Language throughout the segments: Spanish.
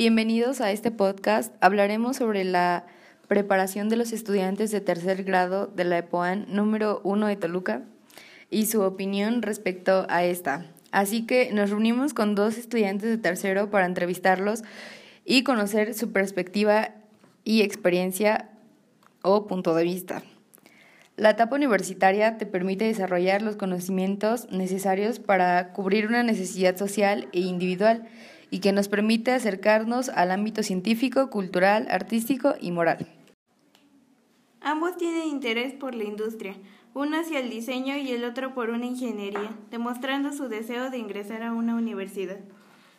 Bienvenidos a este podcast. Hablaremos sobre la preparación de los estudiantes de tercer grado de la EPOAN número 1 de Toluca y su opinión respecto a esta. Así que nos reunimos con dos estudiantes de tercero para entrevistarlos y conocer su perspectiva y experiencia o punto de vista. La etapa universitaria te permite desarrollar los conocimientos necesarios para cubrir una necesidad social e individual y que nos permite acercarnos al ámbito científico, cultural, artístico y moral. Ambos tienen interés por la industria, uno hacia el diseño y el otro por una ingeniería, demostrando su deseo de ingresar a una universidad.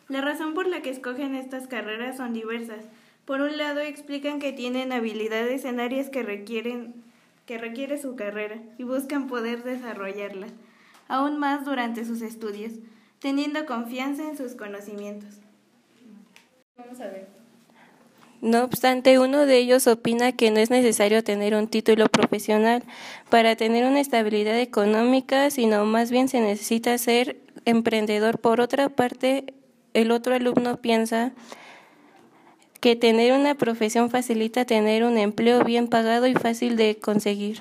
La razón por la que escogen estas carreras son diversas. Por un lado, explican que tienen habilidades en áreas que requieren que requiere su carrera y buscan poder desarrollarla, aún más durante sus estudios, teniendo confianza en sus conocimientos. Vamos a ver. No obstante, uno de ellos opina que no es necesario tener un título profesional para tener una estabilidad económica, sino más bien se necesita ser emprendedor. Por otra parte, el otro alumno piensa que tener una profesión facilita tener un empleo bien pagado y fácil de conseguir.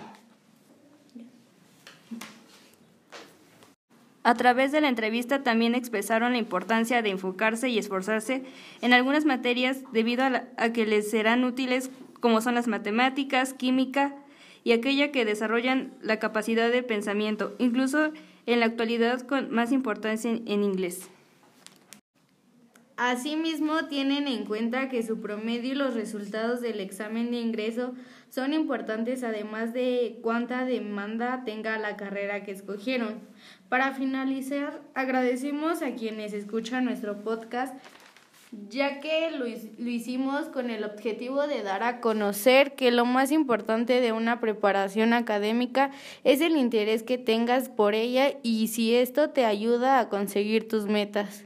A través de la entrevista también expresaron la importancia de enfocarse y esforzarse en algunas materias debido a, que les serán útiles como son las matemáticas, química y aquella que desarrollan la capacidad de pensamiento, incluso en la actualidad con más importancia en inglés. Asimismo, tienen en cuenta que su promedio y los resultados del examen de ingreso son importantes además de cuánta demanda tenga la carrera que escogieron. Para finalizar, agradecemos a quienes escuchan nuestro podcast ya que lo, hicimos con el objetivo de dar a conocer que lo más importante de una preparación académica es el interés que tengas por ella y si esto te ayuda a conseguir tus metas.